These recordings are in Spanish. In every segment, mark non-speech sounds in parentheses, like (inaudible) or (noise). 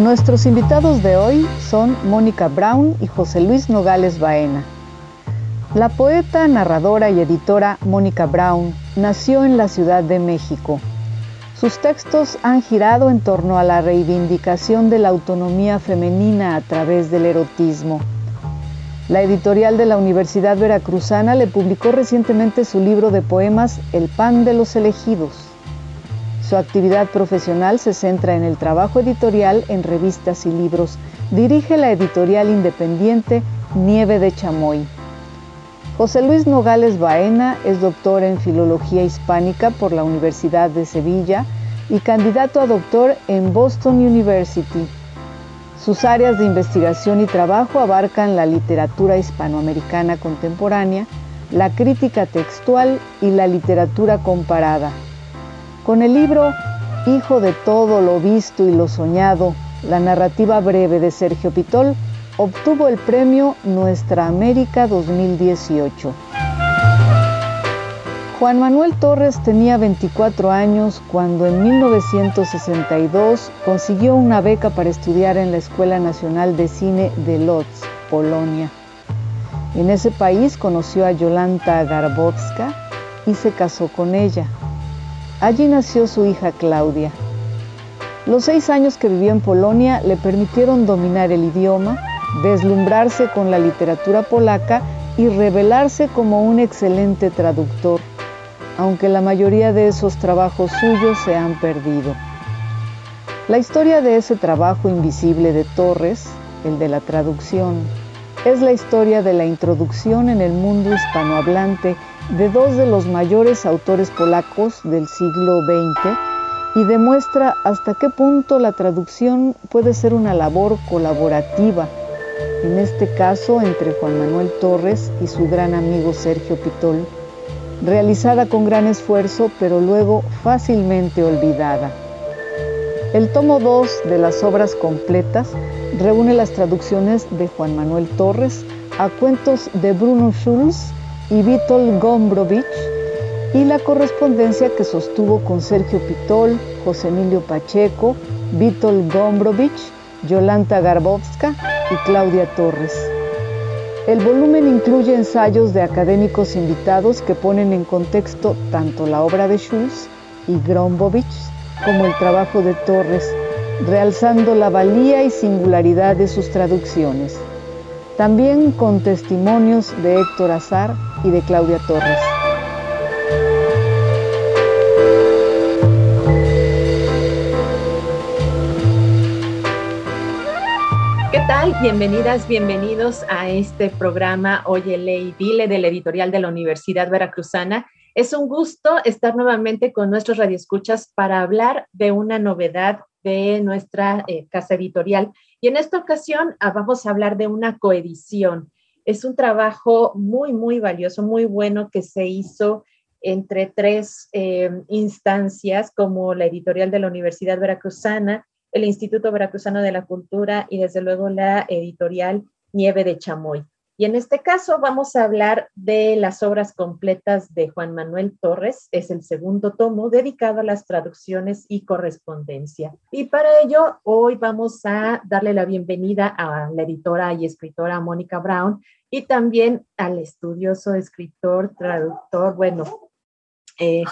Nuestros invitados de hoy son Mónica Brown y José Luis Nogales Baena. La poeta, narradora y editora Mónica Brown nació en la Ciudad de México. Sus textos han girado en torno a la reivindicación de la autonomía femenina a través del erotismo. La editorial de la Universidad Veracruzana le publicó recientemente su libro de poemas El pan de los elegidos. Su actividad profesional se centra en el trabajo editorial en revistas y libros. Dirige la editorial independiente Nieve de Chamoy. José Luis Nogales Baena es doctor en Filología Hispánica por la Universidad de Sevilla y candidato a doctor en Boston University. Sus áreas de investigación y trabajo abarcan la literatura hispanoamericana contemporánea, la crítica textual y la literatura comparada. Con el libro Hijo de todo lo visto y lo soñado, la narrativa breve de Sergio Pitol, obtuvo el premio Nuestra América 2018. Juan Manuel Torres tenía 24 años cuando en 1962 consiguió una beca para estudiar en la Escuela Nacional de Cine de Lodz, Polonia. En ese país conoció a Yolanta Garbowska y se casó con ella. Allí nació su hija Claudia. Los seis años que vivió en Polonia le permitieron dominar el idioma, deslumbrarse con la literatura polaca y revelarse como un excelente traductor, aunque la mayoría de esos trabajos suyos se han perdido. La historia de ese trabajo invisible de Torres, el de la traducción, es la historia de la introducción en el mundo hispanohablante de dos de los mayores autores polacos del siglo XX y demuestra hasta qué punto la traducción puede ser una labor colaborativa, en este caso entre Juan Manuel Torres y su gran amigo Sergio Pitol, realizada con gran esfuerzo pero luego fácilmente olvidada. El tomo 2 de las obras completas reúne las traducciones de Juan Manuel Torres a cuentos de Bruno Schulz y Vítol Gombrovich y la correspondencia que sostuvo con Sergio Pitol, José Emilio Pacheco, Vítol Gombrovich, Yolanta Garbowska y Claudia Torres. El volumen incluye ensayos de académicos invitados que ponen en contexto tanto la obra de Schulz y Grombovich como el trabajo de Torres, realzando la valía y singularidad de sus traducciones también con testimonios de Héctor Azar y de Claudia Torres. ¿Qué tal? Bienvenidas, bienvenidos a este programa Oye, Ley, Dile de la editorial de la Universidad Veracruzana. Es un gusto estar nuevamente con nuestros radioescuchas para hablar de una novedad de nuestra eh, casa editorial y en esta ocasión ah, vamos a hablar de una coedición. Es un trabajo muy, muy valioso, muy bueno que se hizo entre tres em, instancias como la editorial de la Universidad Veracruzana, el Instituto Veracruzano de la Cultura y desde luego la editorial Nieve de Chamoy. Y en este caso vamos a hablar de las obras completas de Juan Manuel Torres. Es el segundo tomo dedicado a las traducciones y correspondencia. Y para ello, hoy vamos a darle la bienvenida a la editora y escritora Mónica Brown y también al estudioso escritor, traductor, bueno, eh,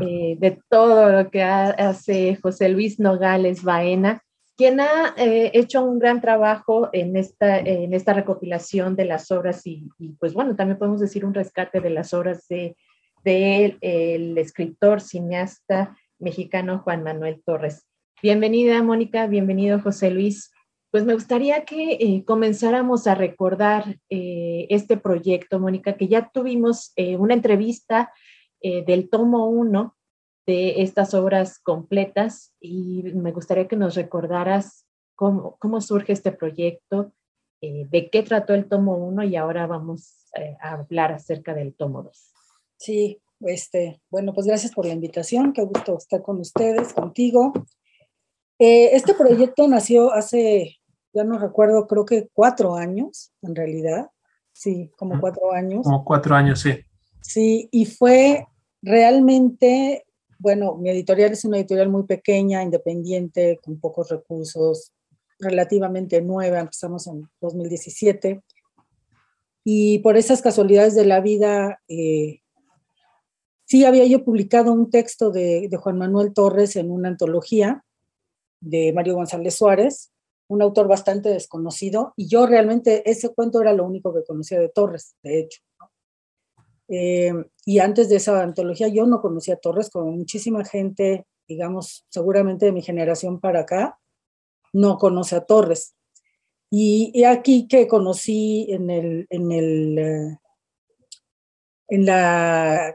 eh, de todo lo que hace José Luis Nogales Baena quien ha eh, hecho un gran trabajo en esta, en esta recopilación de las obras y, pues bueno, también podemos decir un rescate de las obras de, el escritor, cineasta mexicano Juan Manuel Torres. Bienvenida, Mónica, bienvenido, José Luis. Pues me gustaría que eh, comenzáramos a recordar eh, este proyecto, Mónica, que ya tuvimos una entrevista del tomo 1 de estas obras completas y me gustaría que nos recordaras cómo, cómo surge este proyecto, eh, de qué trató el tomo 1 y ahora vamos eh, a hablar acerca del tomo 2. Sí, este, bueno, pues gracias por la invitación, qué gusto estar con ustedes, contigo. Eh, este proyecto nació hace, ya no recuerdo, creo que cuatro años, en realidad. Sí, como cuatro años. Como cuatro años, sí. Sí, y fue realmente, bueno, mi editorial es una editorial muy pequeña, independiente, con pocos recursos, relativamente nueva, empezamos en 2017. Y por esas casualidades de la vida, eh, sí había yo publicado un texto de, de Juan Manuel Torres en una antología de Mario González Suárez, un autor bastante desconocido, y yo realmente ese cuento era lo único que conocía de Torres, de hecho. Eh, y antes de esa antología yo no conocía a Torres, como muchísima gente, digamos, seguramente de mi generación para acá, no conoce a Torres. Y, aquí que conocí en el, en el, eh, en la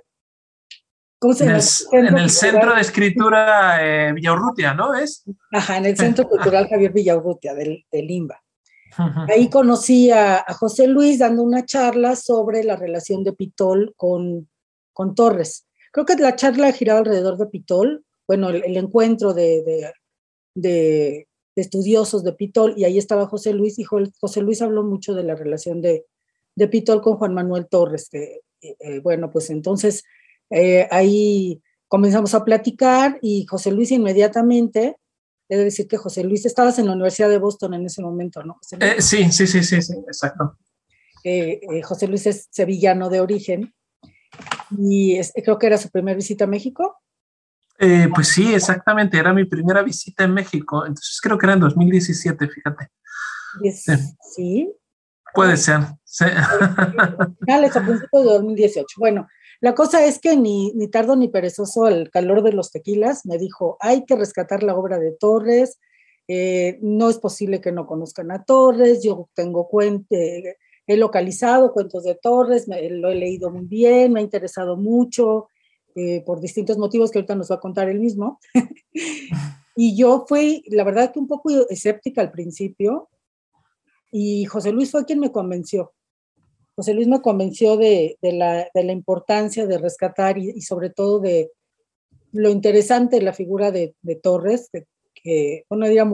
en, el, Centro de Escritura eh, Villaurrutia, ¿no? ¿Es? Ajá, en el Centro (laughs) Cultural Javier Villaurrutia del, Limba. Ahí conocí a, José Luis dando una charla sobre la relación de Pitol con, con Torres. Creo que la charla giraba alrededor de Pitol, bueno, el, encuentro de, de, estudiosos de Pitol, y ahí estaba José Luis, y José Luis habló mucho de la relación de, Pitol con Juan Manuel Torres, que, eh, eh, bueno, pues entonces eh, ahí comenzamos a platicar y José Luis inmediatamente, de decir que José Luis, estabas en la Universidad de Boston en ese momento, ¿no? Eh, sí, sí, sí, sí, sí, exacto. Eh, José Luis es sevillano de origen y creo que era su primera visita a México. pues sí, exactamente, era mi primera visita en México, entonces creo que era en 2017, fíjate. sí. Puede ser, sí. A principios de 2018. Bueno, la cosa es que ni, ni tardo ni perezoso al calor de los tequilas me dijo, hay que rescatar la obra de Torres, eh, no es posible que no conozcan a Torres, yo tengo cuente, he localizado cuentos de Torres, lo he leído muy bien, me ha interesado mucho, eh, por distintos motivos que ahorita nos va a contar él mismo. (laughs) y yo fui, la verdad que un poco escéptica al principio, y José Luis fue quien me convenció. José Luis me convenció de, la, importancia de rescatar y, sobre todo de lo interesante de la figura de, Torres, que, bueno, diría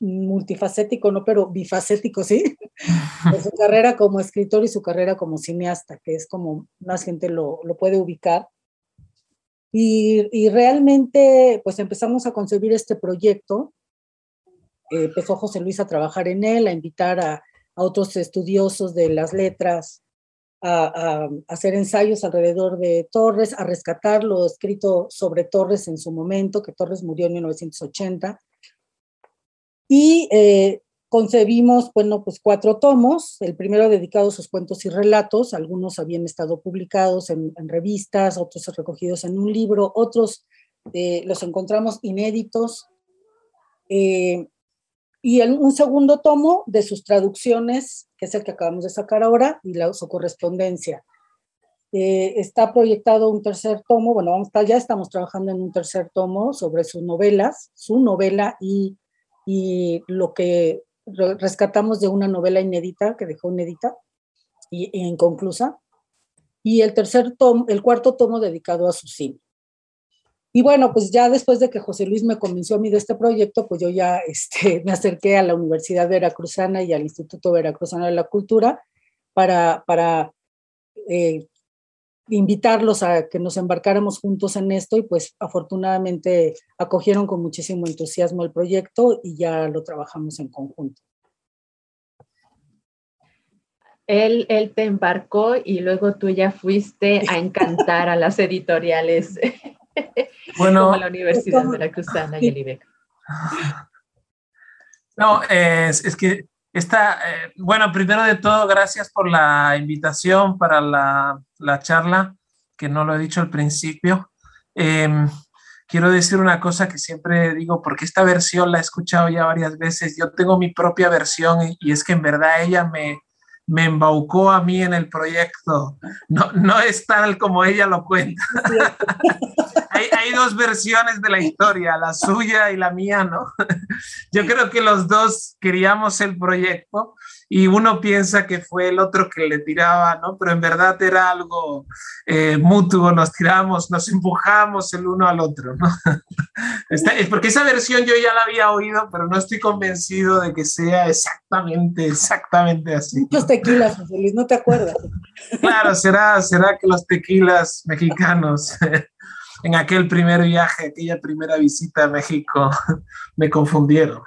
multifacético, no, pero bifacético, sí, (laughs) de su carrera como escritor y su carrera como cineasta, que es como más gente lo, puede ubicar. Y, y, realmente, pues empezamos a concebir este proyecto. empezó José Luis a trabajar en él, a invitar a, a otros estudiosos de las letras a, hacer ensayos alrededor de Torres, a rescatar lo escrito sobre Torres en su momento, que Torres murió en 1980. Y eh, concebimos, bueno, pues cuatro tomos, el primero dedicado a sus cuentos y relatos, algunos habían estado publicados en, revistas, otros recogidos en un libro, otros eh, los encontramos inéditos. Eh, y un segundo tomo de sus traducciones, que es el que acabamos de sacar ahora, y la, su correspondencia. Eh, está proyectado un tercer tomo, bueno, ya estamos trabajando en un tercer tomo sobre sus novelas, su novela y, y lo que rescatamos de una novela inédita, que dejó inédita y, y inconclusa, y el tercer tomo, el cuarto tomo dedicado a su cine. Y bueno, pues ya después de que José Luis me convenció a mí de este proyecto, pues yo ya (laughs) este, me acerqué a la Universidad Veracruzana y al Instituto Veracruzano de la Cultura para, para eh, invitarlos a que nos embarcáramos juntos en esto y pues afortunadamente acogieron con muchísimo entusiasmo el proyecto y ya lo trabajamos en conjunto. Él, él te embarcó y luego tú ya fuiste a encantar a las editoriales (laughs) (laughs) Bueno, como la Universidad Veracruzana y el IBEC. (laughs) No, es, es que esta, eh, bueno, primero de todo, gracias por la invitación para la, la charla, que no lo he dicho al principio. Em, quiero decir una cosa que siempre digo, porque esta versión la he escuchado ya varias veces. Yo tengo mi propia versión y, y es que en verdad ella me, me embaucó a mí en el proyecto. No, no es tal como ella lo cuenta. (laughs) hay, hay, dos versiones de la historia, la suya y la mía, ¿no? Yo creo que los dos queríamos el proyecto y uno piensa que fue el otro que le tiraba, ¿no? Pero en verdad era algo eh, mutuo, nos tiramos, nos empujamos el uno al otro, ¿no? (laughs) es porque esa versión yo ya la había oído, pero no estoy convencido de que sea exactamente, exactamente así. Muchos tequilas, Luis, no te acuerdas. (laughs) claro, será, será que los tequilas mexicanos (laughs) en aquel primer viaje, aquella primera visita a México, me confundieron.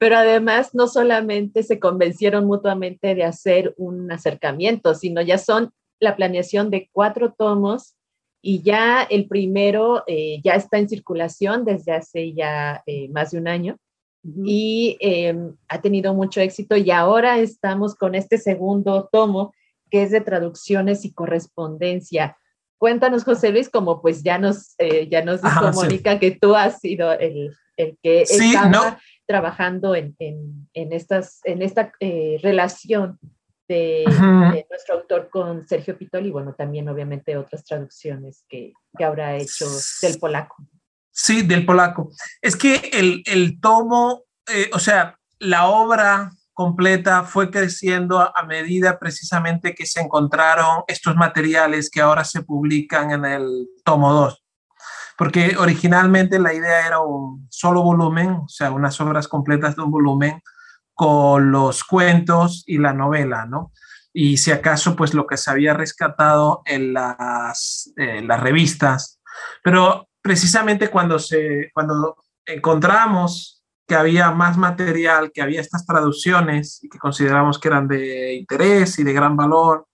Pero además no solamente se convencieron mutuamente de hacer un acercamiento, sino ya son la planeación de cuatro tomos y ya el primero eh, ya está en circulación desde hace ya eh, más de un año y em, ha tenido mucho éxito y ahora estamos con este segundo tomo que es de traducciones y correspondencia. Cuéntanos, José Luis, como pues ya nos, eh, ya nos dijo Mónica que tú has sido el, el que sí, no trabajando en, en, estas, en esta eh, relación de, nuestro autor con Sergio Pitol y bueno, también obviamente otras traducciones que, que habrá hecho del polaco. Sí, del polaco. Es que el, el tomo, eh, o sea, la obra completa fue creciendo a, medida precisamente que se encontraron estos materiales que ahora se publican en el tomo 2 porque originalmente la idea era un solo volumen, o sea, unas obras completas de un volumen con los cuentos y la novela, ¿no? Y si acaso, pues lo que se había rescatado en las, las revistas. Pero precisamente cuando, se, cuando encontramos que había más material, que había estas traducciones y que consideramos que eran de interés y de gran valor,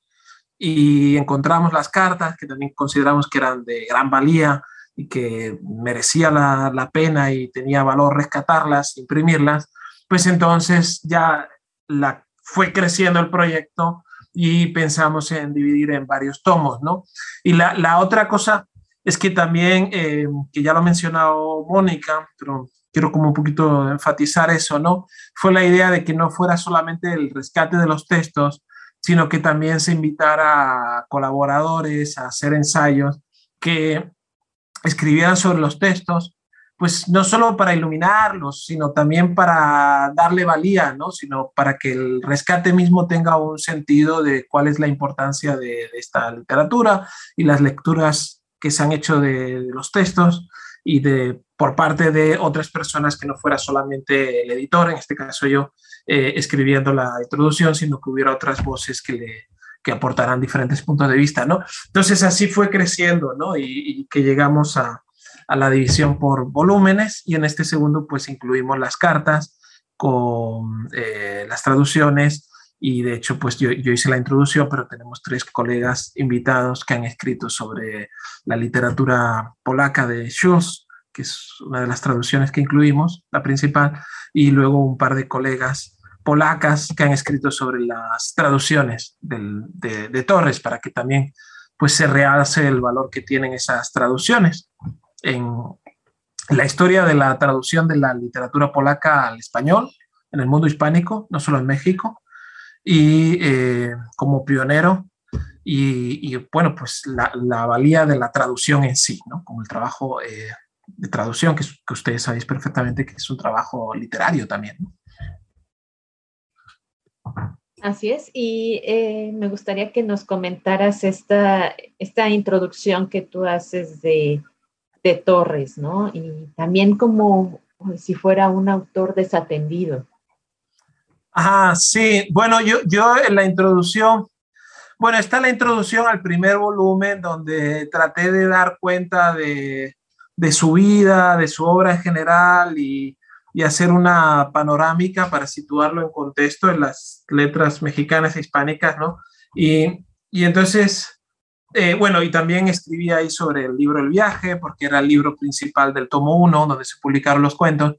y encontramos las cartas que también consideramos que eran de gran valía, y que merecía la, pena y tenía valor rescatarlas, imprimirlas, pues entonces ya la, fue creciendo el proyecto y pensamos en dividir en varios tomos, ¿no? Y la, la otra cosa es que también, eh, que ya lo ha mencionado Mónica, pero quiero como un poquito enfatizar eso, ¿no? Fue la idea de que no fuera solamente el rescate de los textos, sino que también se invitara a colaboradores a hacer ensayos que escribieran sobre los textos, pues no solo para iluminarlos, sino también para darle valía, ¿no? Sino para que el rescate mismo tenga un sentido de cuál es la importancia de, esta literatura y las lecturas que se han hecho de, los textos y de por parte de otras personas que no fuera solamente el editor, en este caso yo, eh, escribiendo la introducción, sino que hubiera otras voces que le, que aportarán diferentes puntos de vista, ¿no? Entonces así fue creciendo, ¿no? Y, que llegamos a, a, la división por volúmenes y en este segundo pues incluimos las cartas con eh, las traducciones y de hecho pues yo, yo, hice la introducción, pero tenemos tres colegas invitados que han escrito sobre la literatura polaca de Schulz, que es una de las traducciones que incluimos, la principal, y luego un par de colegas polacas que han escrito sobre las traducciones de, Torres para que también pues, se realce el valor que tienen esas traducciones. En la historia de la traducción de la literatura polaca al español en el mundo hispánico, no solo en México, y eh, como pionero y, bueno, pues la, valía de la traducción en sí, ¿no? como el trabajo eh, de traducción, que, que, ustedes sabéis perfectamente que es un trabajo literario también. ¿no? Así es, y eh, me gustaría que nos comentaras esta, esta introducción que tú haces de, de Torres, ¿no? Y también como si fuera un autor desatendido. Ah, sí, bueno, yo, yo en la introducción, bueno, está la introducción al primer volumen donde traté de dar cuenta de, de su vida, de su obra en general y, y hacer una panorámica para situarlo en contexto en las letras mexicanas e hispánicas, ¿no? Y, y entonces, eh, bueno, y también escribí ahí sobre el libro El viaje, porque era el libro principal del tomo 1, donde se publicaron los cuentos.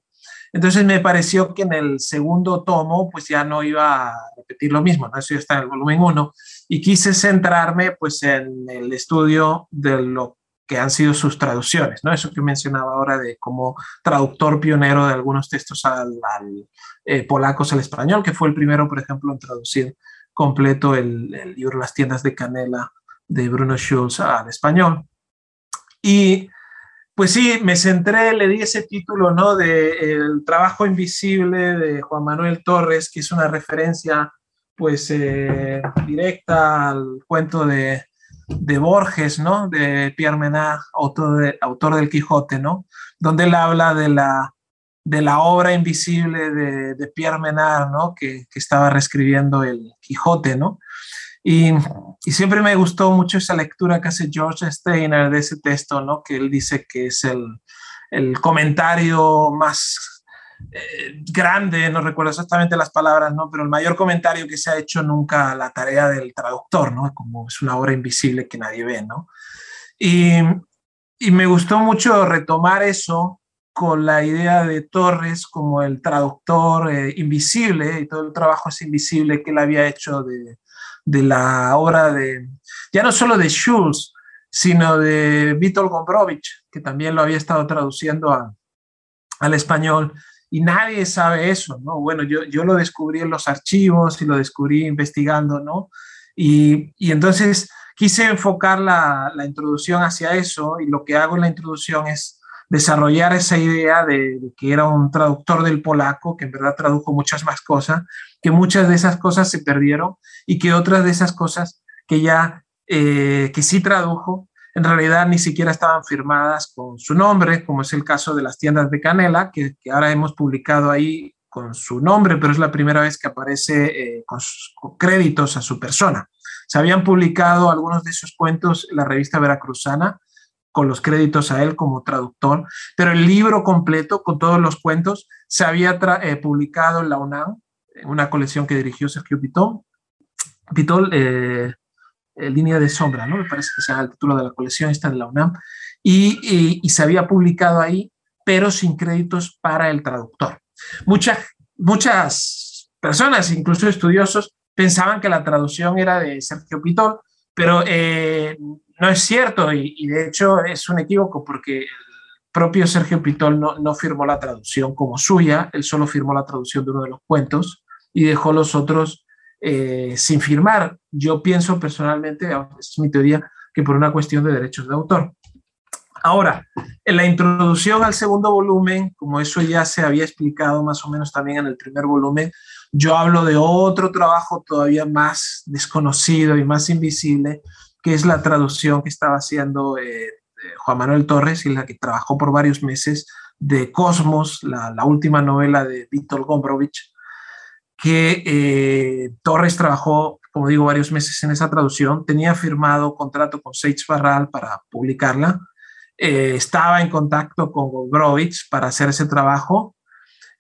Entonces me pareció que en el segundo tomo, pues ya no iba a repetir lo mismo, ¿no? Eso ya está en el volumen 1, y quise centrarme, pues, en el estudio de lo que han sido sus traducciones, ¿no? Eso que mencionaba ahora de como traductor pionero de algunos textos al, eh, polacos al español, que fue el primero, por ejemplo, en traducir completo el, libro Las tiendas de canela de Bruno Schulz al español. Y pues sí, me centré, le di ese título, ¿no? De El trabajo invisible de Juan Manuel Torres, que es una referencia, pues, eh, directa al cuento de, de Borges, ¿no? De Pierre Menard, autor, del Quijote, ¿no? Donde él habla de la, de la obra invisible de, Pierre Menard, ¿no? Que, que, estaba reescribiendo el Quijote, ¿no? Y, y, siempre me gustó mucho esa lectura que hace George Steiner de ese texto, ¿no? Que él dice que es el, el comentario más eh, grande, no recuerdo exactamente las palabras, ¿no? pero el mayor comentario que se ha hecho nunca la tarea del traductor, ¿no? como es una obra invisible que nadie ve. ¿no? Y, y me gustó mucho retomar eso con la idea de Torres como el traductor eh, invisible y todo el trabajo es invisible que él había hecho de, de la obra de, ya no solo de Schulz, sino de Vítor Gombrowicz, que también lo había estado traduciendo a, al español y nadie sabe eso, ¿no? Bueno, yo, yo lo descubrí en los archivos y lo descubrí investigando, ¿no? Y, y entonces quise enfocar la, la, introducción hacia eso y lo que hago en la introducción es desarrollar esa idea de, que era un traductor del polaco, que en verdad tradujo muchas más cosas, que muchas de esas cosas se perdieron y que otras de esas cosas que ya, eh, que sí tradujo, en realidad ni siquiera estaban firmadas con su nombre, como es el caso de las tiendas de Canela, que, que ahora hemos publicado ahí con su nombre, pero es la primera vez que aparece eh, con, sus, con, créditos a su persona. Se habían publicado algunos de esos cuentos en la revista Veracruzana con los créditos a él como traductor, pero el libro completo con todos los cuentos se había eh, publicado en la UNAM, en una colección que dirigió Sergio. Pitón eh, eh, Línea de Sombra, ¿no? Me parece que sea el título de la colección, está en la UNAM, y, se había publicado ahí, pero sin créditos para el traductor. Muchas, muchas personas, incluso estudiosos, pensaban que la traducción era de Sergio Pitol, pero eh, no es cierto y, y, de hecho es un equívoco porque el propio Sergio Pitol no, no firmó la traducción como suya, él solo firmó la traducción de uno de los cuentos y dejó los otros eh, sin firmar. Yo pienso personalmente, es mi teoría, que por una cuestión de derechos de autor. Ahora, en la introducción al segundo volumen, como eso ya se había explicado más o menos también en el primer volumen, yo hablo de otro trabajo todavía más desconocido y más invisible, que es la traducción que estaba haciendo eh, Juan Manuel Torres y la que trabajó por varios meses de Cosmos, la, la última novela de Víctor Gombrowicz, que eh, Torres trabajó, como digo, varios meses en esa traducción, tenía firmado contrato con Sage Barral para publicarla, eh, estaba en contacto con Gombrowicz para hacer ese trabajo.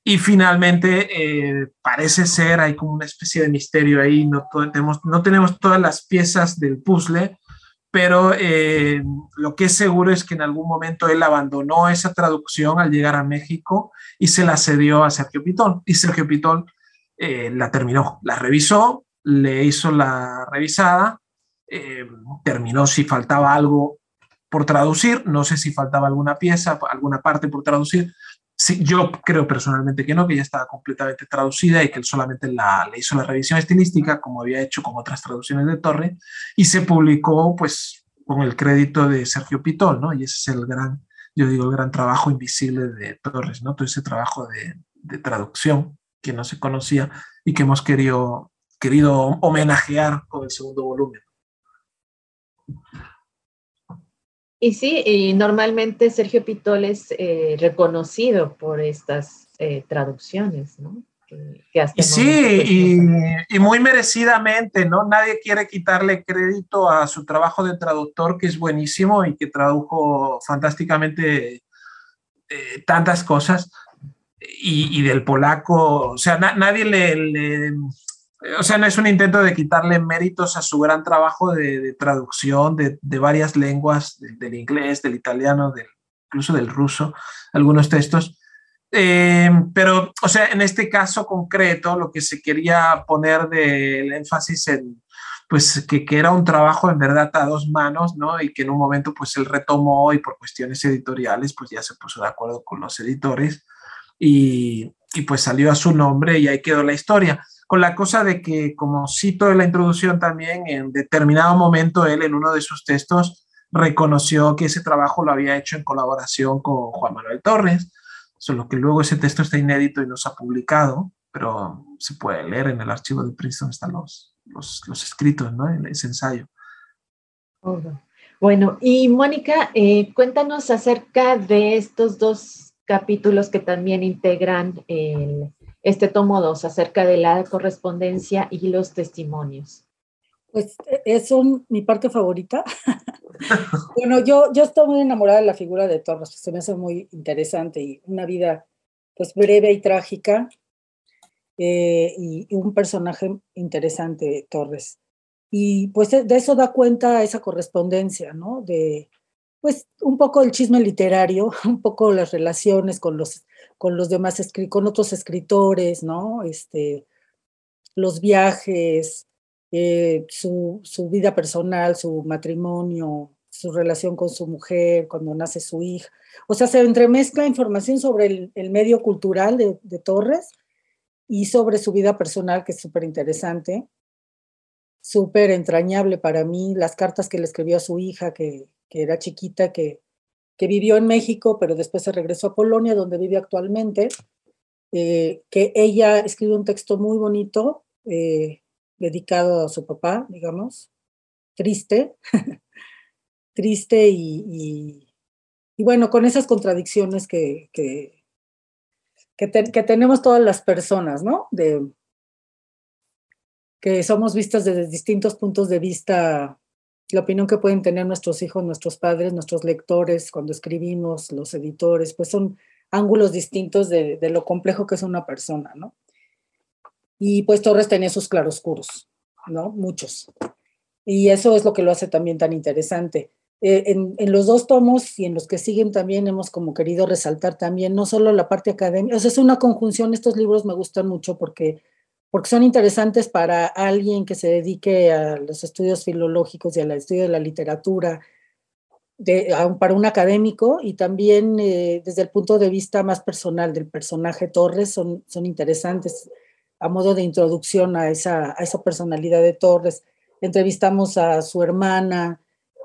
Y finalmente eh, parece ser, hay como una especie de misterio ahí, no, tenemos, no tenemos todas las piezas del puzzle, pero lo que es seguro es que en algún momento él abandonó esa traducción al llegar a México y se la cedió a Sergio Pitón. Y Sergio Pitón eh, la terminó, la revisó, le hizo la revisada, eh, terminó si faltaba algo por traducir, no sé si faltaba alguna pieza, alguna parte por traducir. Sí, yo creo personalmente que no, que ya estaba completamente traducida y que él solamente la, le hizo la revisión estilística, como había hecho con otras traducciones de Torre, y se publicó pues con el crédito de Sergio Pitol, ¿no? Y ese es el gran, yo digo, el gran trabajo invisible de Torres, ¿no? Todo ese trabajo de, de traducción que no se conocía y que hemos querido, querido homenajear con el segundo volumen. Y sí, y normalmente Sergio Pitol es eh, reconocido por estas eh, traducciones, ¿no? Que, que y sí, y, y, muy merecidamente, ¿no? Nadie quiere quitarle crédito a su trabajo de traductor, que es buenísimo y que tradujo fantásticamente eh, tantas cosas, y, y, del polaco, o sea, na, nadie le, le, o sea, no es un intento de quitarle méritos a su gran trabajo de, de traducción de, de, varias lenguas, de, del inglés, del italiano, del, incluso del ruso, algunos textos. Eh, pero, o sea, en este caso concreto, lo que se quería poner del énfasis en, pues que, que, era un trabajo en verdad a dos manos, ¿no? Y que en un momento pues él retomó y por cuestiones editoriales pues ya se puso de acuerdo con los editores y, y pues salió a su nombre y ahí quedó la historia. Con la cosa de que, como cito en la introducción también, en determinado momento él en uno de sus textos reconoció que ese trabajo lo había hecho en colaboración con Juan Manuel Torres, solo que luego ese texto está inédito y no se ha publicado, pero se puede leer en el archivo de Princeton, están los, los, escritos, ¿no? En ese ensayo. Bueno, y Mónica, eh, cuéntanos acerca de estos dos capítulos que también integran el, este tomo 2, acerca de la correspondencia y los testimonios. Pues es mi parte favorita. (laughs) bueno, yo, yo estoy muy enamorada de la figura de Torres, se me hace muy interesante y una vida pues breve y trágica eh, y, un personaje interesante, Torres. Y pues de eso da cuenta esa correspondencia, ¿no? De pues un poco el chisme literario, (laughs) un poco las relaciones con los, con los demás, con otros escritores, ¿no? Este, los viajes, eh, su, su, vida personal, su matrimonio, su relación con su mujer, cuando nace su hija. O sea, se entremezcla información sobre el, medio cultural de, de, Torres y sobre su vida personal, que es súper interesante, súper entrañable para mí, las cartas que le escribió a su hija, que, que era chiquita, que, que vivió en México, pero después se regresó a Polonia, donde vive actualmente, eh, que ella escribió un texto muy bonito, eh, dedicado a su papá, digamos, triste, (laughs) triste y, y, bueno, con esas contradicciones que, que, que, tenemos todas las personas, ¿no? De, que somos vistas desde distintos puntos de vista, la opinión que pueden tener nuestros hijos, nuestros padres, nuestros lectores, cuando escribimos, los editores, pues son ángulos distintos de, de lo complejo que es una persona, ¿no? Y pues Torres tenía sus claroscuros, ¿no? Muchos. Y eso es lo que lo hace también tan interesante. Eh, en, en, los dos tomos y en los que siguen también hemos como querido resaltar también no solo la parte académica, o es una conjunción, estos libros me gustan mucho porque, porque son interesantes para alguien que se dedique a los estudios filológicos y al estudio de la literatura, de, para un académico y también eh, desde el punto de vista más personal del personaje Torres son, son interesantes a modo de introducción a esa, a esa personalidad de Torres. Entrevistamos a su hermana,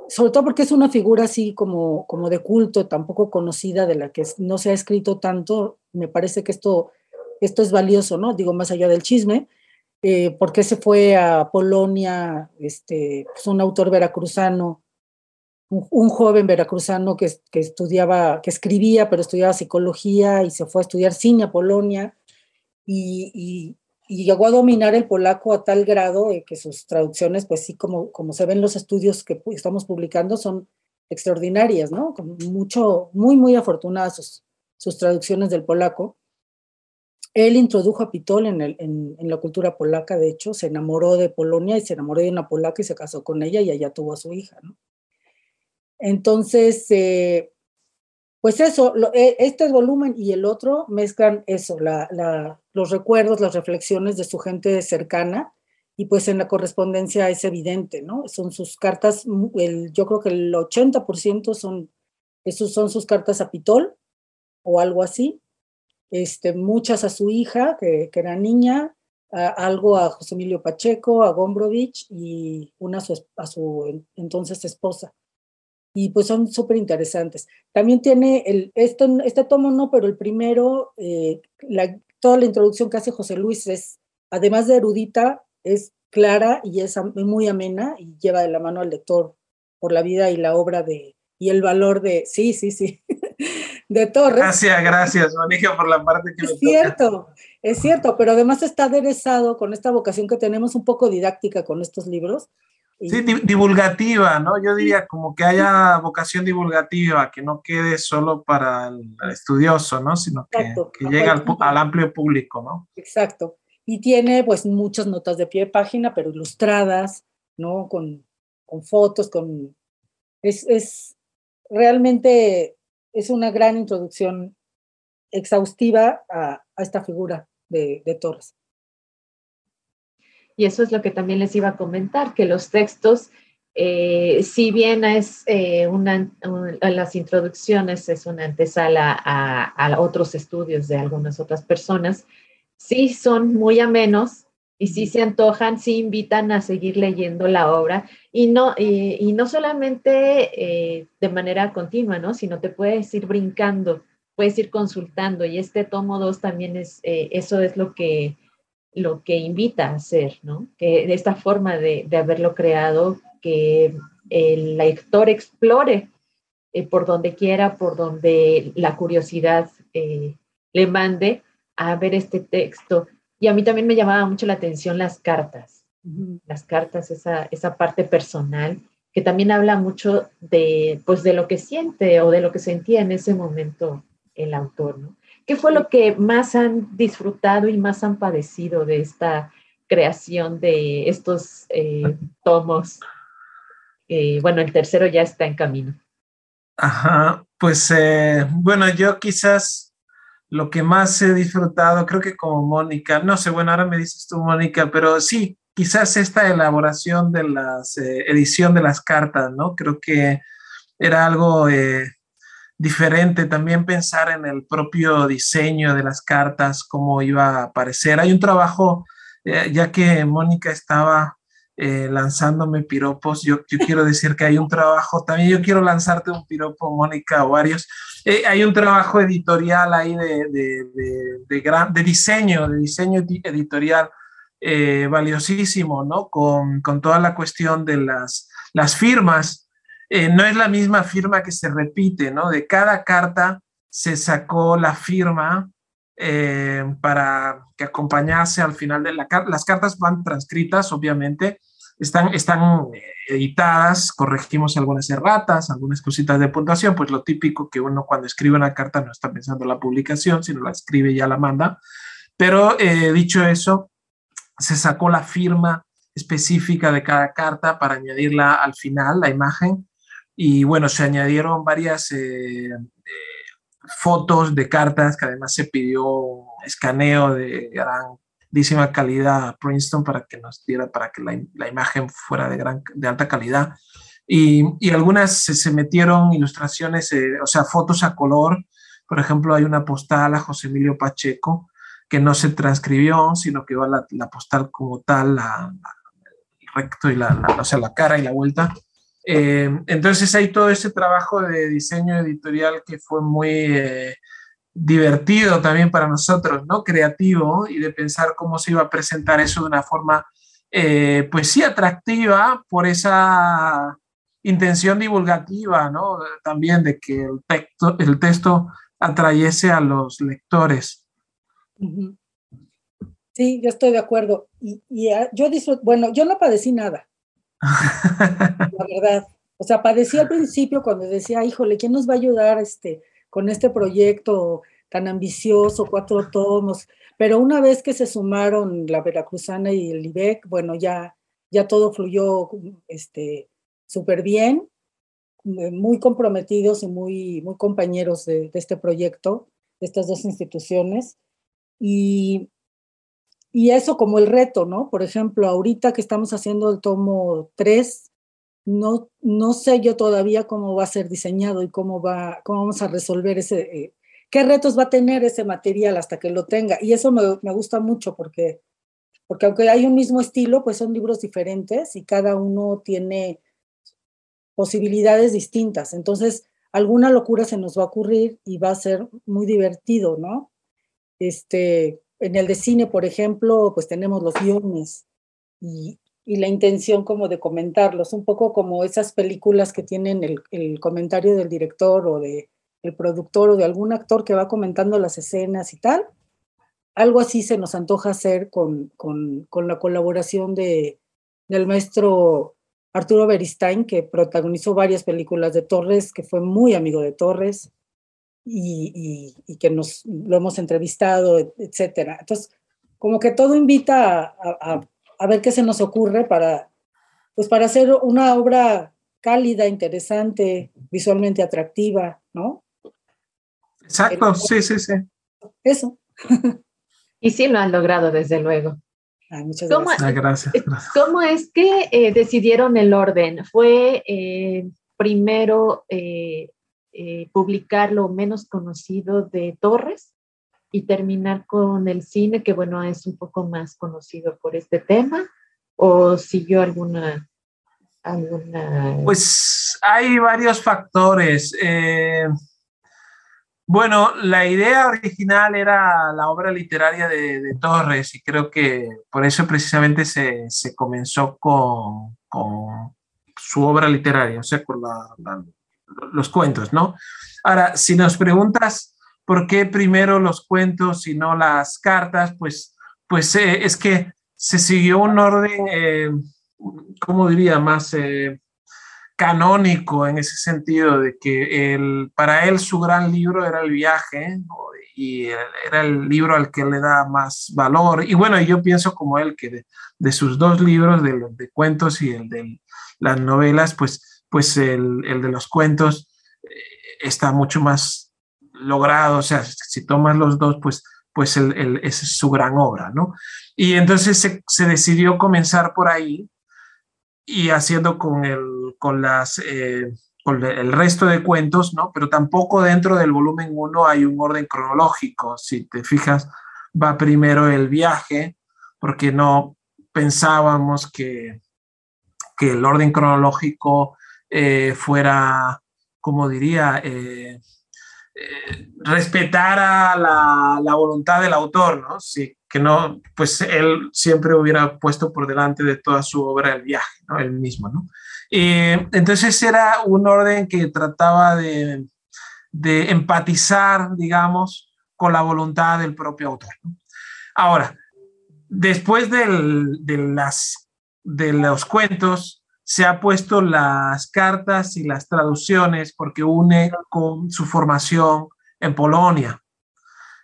sobre todo porque es una figura así como, como de culto, tampoco conocida, de la que no se ha escrito tanto. Me parece que esto, esto es valioso, ¿no? Digo, más allá del chisme, eh, porque se fue a Polonia, este, pues un autor veracruzano, un, joven veracruzano que, que estudiaba, que escribía, pero estudiaba psicología y se fue a estudiar cine a Polonia. y, llegó a dominar el polaco a tal grado que sus traducciones, pues sí, como, como se ven los estudios que estamos publicando, son extraordinarias, ¿no? Mucho, muy, muy afortunadas sus, sus traducciones del polaco. Él introdujo a Pitol en, la cultura polaca, de hecho, se enamoró de Polonia y se enamoró de una polaca y se casó con ella y allá tuvo a su hija. Entonces, eh, pues eso, e, este volumen y el otro mezclan eso, los recuerdos, las reflexiones de su gente cercana, y pues en la correspondencia es evidente, ¿no? Son sus cartas, yo creo que el 80% son, esos son sus cartas a Pitol o algo así, este, muchas a su hija, que, era niña, algo a José Emilio Pacheco, a Gombrovich y una a su entonces esposa y pues son súper interesantes. También tiene el, esto, este tomo no, pero el primero, eh, la, toda la introducción que hace José Luis es, además de erudita, es clara y es muy amena y lleva de la mano al lector por la vida y la obra de, y el valor de, sí, sí, sí, (laughs) de Torres. Gracias, gracias, Monica, por la parte que es cierto, es cierto, pero además está aderezado con esta vocación que tenemos un poco didáctica con estos libros, Sí, divulgativa, ¿no? Yo diría como que haya vocación divulgativa, que no quede solo para el estudioso, ¿no? Sino que, que llegue al, al, amplio público, ¿no? Exacto. Y tiene pues muchas notas de pie de página, pero ilustradas, ¿no? Con, con fotos, con... Es, es, realmente es una gran introducción exhaustiva a, esta figura de, de Torres. Y eso es lo que también les iba a comentar, que los textos, eh, si bien es eh, una, las introducciones es una antesala a, a, otros estudios de algunas otras personas, sí son muy amenos y sí se antojan, sí invitan a seguir leyendo la obra y no, y, no solamente eh, de manera continua, ¿no? sino te puedes ir brincando, puedes ir consultando y este tomo 2 también es, eh, eso es lo que, lo que invita a hacer, ¿no? que de esta forma de, de haberlo creado, que el lector explore eh, por donde quiera, por donde la curiosidad le mande a ver este texto y a mí también me llamaba mucho la atención las cartas, las cartas, esa, esa parte personal, que también habla mucho de, pues, de lo que siente o de lo que sentía en ese momento el autor, ¿no? ¿Qué fue lo que más han disfrutado y más han padecido de esta creación de estos eh, tomos? Eh, bueno, el tercero ya está en camino. Ajá, pues eh, bueno, yo quizás lo que más he disfrutado, creo que como Mónica, no sé, bueno, ahora me dices tú, Mónica, pero sí, quizás esta elaboración de la eh, edición de las cartas, ¿no? Creo que era algo eh, diferente también pensar en el propio diseño de las cartas, cómo iba a aparecer. Hay un trabajo, eh, ya que Mónica estaba eh, lanzándome piropos. Yo, yo, quiero decir que hay un trabajo, también yo quiero lanzarte un piropo, Mónica, o varios. Eh, hay un trabajo editorial ahí de, de, de, gran, de diseño, de diseño editorial eh, valiosísimo, ¿no? Con, con, toda la cuestión de las, las firmas. no es la misma firma que se repite, ¿no? De cada carta se sacó la firma eh, para que acompañase al final de la carta. Las cartas van transcritas, obviamente, están, están eh, editadas, corregimos algunas erratas, algunas cositas de puntuación, pues lo típico que uno cuando escribe una carta no está pensando en la publicación, sino la escribe y ya la manda. Pero eh, dicho eso, se sacó la firma específica de cada carta para añadirla al final, la imagen, y bueno, se añadieron varias fotos de cartas, que además se pidió escaneo de grandísima calidad Princeton para que nos diera, para que la, la imagen fuera de, gran, de alta calidad. Y, y algunas se, metieron ilustraciones, eh, o sea, fotos a color. Por ejemplo, hay una postal a José Emilio Pacheco que no se transcribió, sino que va la, la postal como tal, la, el recto y la, o sea, la cara y la vuelta eh, entonces hay todo ese trabajo de diseño editorial que fue muy eh, divertido también para nosotros, ¿no? Creativo y de pensar cómo se iba a presentar eso de una forma, eh, pues sí, atractiva por esa intención divulgativa, ¿no? También de que el texto, el texto atrayese a los lectores. Sí, yo estoy de acuerdo. Y, y ah, yo disfruto, bueno, yo no padecí nada (laughs) la verdad. O sea, padecía al principio cuando decía, híjole, ¿quién nos va a ayudar este, con este proyecto tan ambicioso, cuatro tomos? Pero una vez que se sumaron la Veracruzana y el IBEC, bueno, ya, ya todo fluyó este, súper bien, eh, muy comprometidos y muy, muy compañeros de, este proyecto, de estas dos instituciones. Y, y eso como el reto, ¿no? Por ejemplo, ahorita que estamos haciendo el tomo 3, no, no sé yo todavía cómo va a ser diseñado y cómo, va, cómo vamos a resolver ese, eh, qué retos va a tener ese material hasta que lo tenga. Y eso me, me, gusta mucho porque, porque aunque hay un mismo estilo, pues son libros diferentes y cada uno tiene posibilidades distintas. Entonces, alguna locura se nos va a ocurrir y va a ser muy divertido, ¿no? Este, en el de cine, por ejemplo, pues tenemos los guiones y, y, la intención como de comentarlos, un poco como esas películas que tienen el, el comentario del director o de el productor o de algún actor que va comentando las escenas y tal. Algo así se nos antoja hacer con, con, con la colaboración de, del maestro Arturo Beristain, que protagonizó varias películas de Torres, que fue muy amigo de Torres, y, y, que nos lo hemos entrevistado, etcétera. Entonces, como que todo invita a, a, a, ver qué se nos ocurre para, pues para hacer una obra cálida, interesante, visualmente atractiva, ¿no? Exacto, sí, sí, sí. Eso. y sí lo han logrado, desde luego. muchas gracias. Ah, gracias, ¿Cómo es que eh, decidieron el orden? ¿Fue eh, primero eh, publicar lo menos conocido de Torres y terminar con el cine, que bueno, es un poco más conocido por este tema? ¿O siguió alguna pues hay varios factores. Eh, bueno, la idea original era la obra literaria de, Torres y creo que por eso precisamente se, comenzó con, su obra literaria, o sea, con los cuentos, ¿no? Ahora, si nos preguntas por qué primero los cuentos y no las cartas, pues, pues eh, es que se siguió un orden eh, ¿cómo diría? Más eh, canónico en ese sentido, de que el, para él su gran libro era el viaje y era el libro al que le da más valor. Y bueno, yo pienso como él que de, sus dos libros, de, de, cuentos y el de las novelas, pues, pues el, el de los cuentos eh, está mucho más logrado. O sea, si tomas los dos, pues pues el, es su gran obra, ¿no? Y entonces se, se, decidió comenzar por ahí y haciendo con el, con las, eh, con el resto de cuentos, ¿no? Pero tampoco dentro del volumen 1 hay un orden cronológico. Si te fijas, va primero el viaje, porque no pensábamos que, que el orden cronológico eh, fuera, como diría, eh, respetara la, voluntad del autor, ¿no? Sí, que no, pues él siempre hubiera puesto por delante de toda su obra el viaje, ¿no? Él mismo, ¿no? entonces era un orden que trataba de, de, empatizar, digamos, con la voluntad del propio autor. Ahora, después de, las, de los cuentos, se ha puesto las cartas y las traducciones porque une con su formación en Polonia,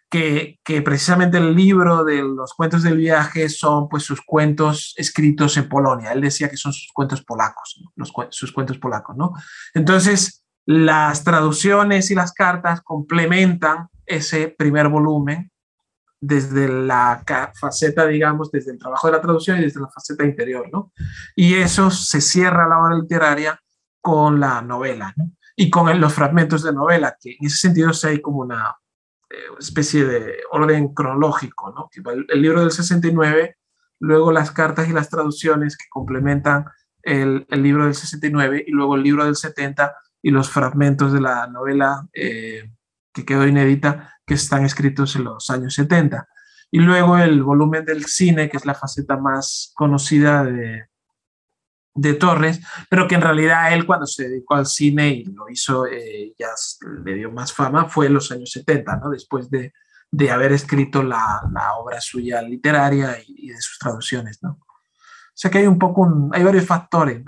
que, que, precisamente el libro de los cuentos del viaje son pues sus cuentos escritos en Polonia. Él decía que son sus cuentos polacos, sus cuentos polacos, ¿no? Entonces, las traducciones y las cartas complementan ese primer volumen desde la faceta, digamos, desde el trabajo de la traducción y desde la faceta interior, ¿no? Y eso se cierra la obra literaria con la novela, ¿no? Y con los fragmentos de novela, que en ese sentido sí hay como una eh, especie de orden cronológico, ¿no? El, el, libro del 69, luego las cartas y las traducciones que complementan el, el, libro del 69 y luego el libro del 70 y los fragmentos de la novela eh, que quedó inédita que están escritos en los años 70. Y luego el volumen del cine, que es la faceta más conocida de, de Torres, pero que en realidad él cuando se dedicó al cine y lo hizo, eh, ya le dio más fama, fue en los años 70, ¿no? después de, de haber escrito la, la, obra suya literaria y, de sus traducciones. ¿no? O sea que hay un poco, hay varios factores.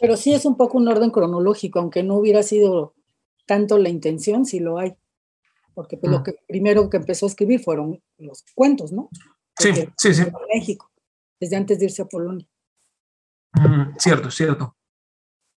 Pero sí es un poco un orden cronológico, aunque no hubiera sido tanto la intención, si lo hay porque pues, lo mm. que primero que empezó a escribir fueron los cuentos, ¿no? sí, sí, sí. México, desde antes de irse a Polonia. Mm, cierto, cierto.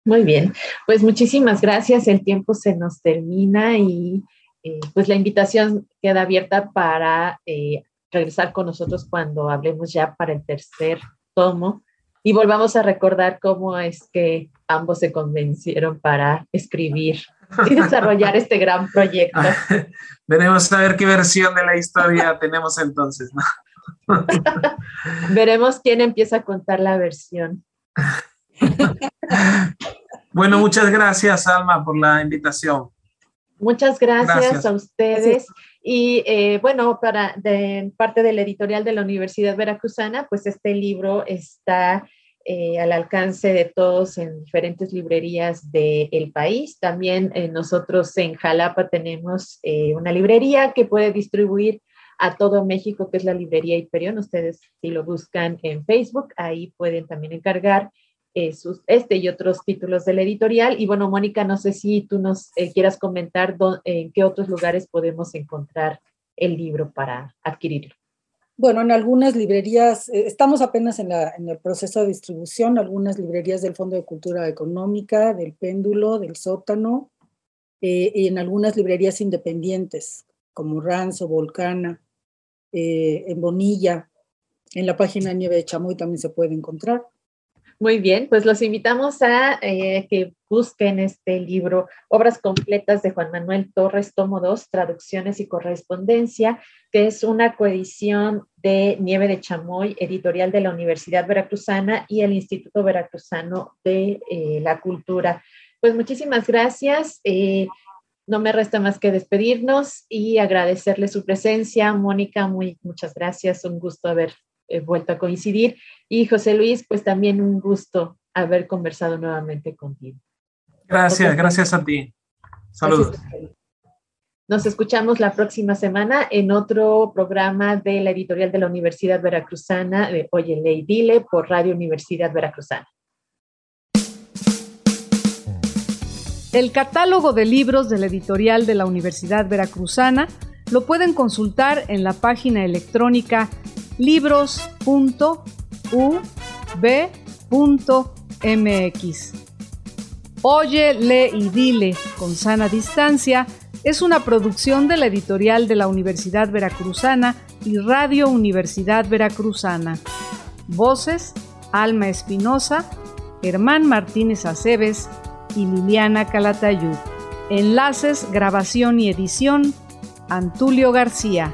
Muy bien, pues muchísimas gracias. El tiempo se nos termina y eh, pues la invitación queda abierta para eh, regresar con nosotros cuando hablemos ya para el tercer tomo y volvamos a recordar cómo es que ambos se convencieron para escribir y desarrollar este gran proyecto. (laughs) Veremos a ver qué versión de la historia tenemos entonces, ¿no? (laughs) Veremos quién empieza a contar la versión. (laughs) bueno, muchas gracias, Alma, por la invitación. Muchas gracias, a ustedes. Y eh, bueno, para de parte del editorial de la Universidad Veracruzana, pues este libro está eh, al alcance de todos en diferentes librerías del país. También eh, nosotros en Jalapa tenemos eh, una librería que puede distribuir a todo México, que es la librería Hiperión. Ustedes si lo buscan en Facebook, ahí pueden también encargar sus, este y otros títulos del editorial. Y bueno, Mónica, no sé si tú nos quieras comentar en qué otros lugares podemos encontrar el libro para adquirirlo. Bueno, en algunas librerías, eh, estamos apenas en, el proceso de distribución, algunas librerías del Fondo de Cultura Económica, del Péndulo, del Sótano, eh, y en algunas librerías independientes, como Ranzo, Volcana, eh, en Bonilla, En la página Nieve de Chamoy también se puede encontrar. Muy bien, pues los invitamos a eh, que busquen este libro, Obras completas de Juan Manuel Torres, tomo 2, Traducciones y Correspondencia, que es una coedición de Nieve de Chamoy, editorial de la Universidad Veracruzana y el Instituto Veracruzano de eh, la Cultura. Pues muchísimas gracias. Eh, no me resta más que despedirnos y agradecerle su presencia. Mónica, muy, muchas gracias. Un gusto haber vuelto a coincidir. Y José Luis, pues también un gusto haber conversado nuevamente contigo. Gracias, gracias a ti. Saludos. Nos escuchamos la próxima semana en otro programa de la editorial de la Universidad Veracruzana de Oye Ley Dile por Radio Universidad Veracruzana. El catálogo de libros de la editorial de la Universidad Veracruzana lo pueden consultar en la página electrónica libros.ub.mx. Oye, lee y dile con sana distancia es una producción de la editorial de la Universidad Veracruzana y Radio Universidad Veracruzana. Voces: Alma Espinosa, Germán Martínez Aceves y Liliana Calatayud. Enlaces, grabación y edición: Antulio García.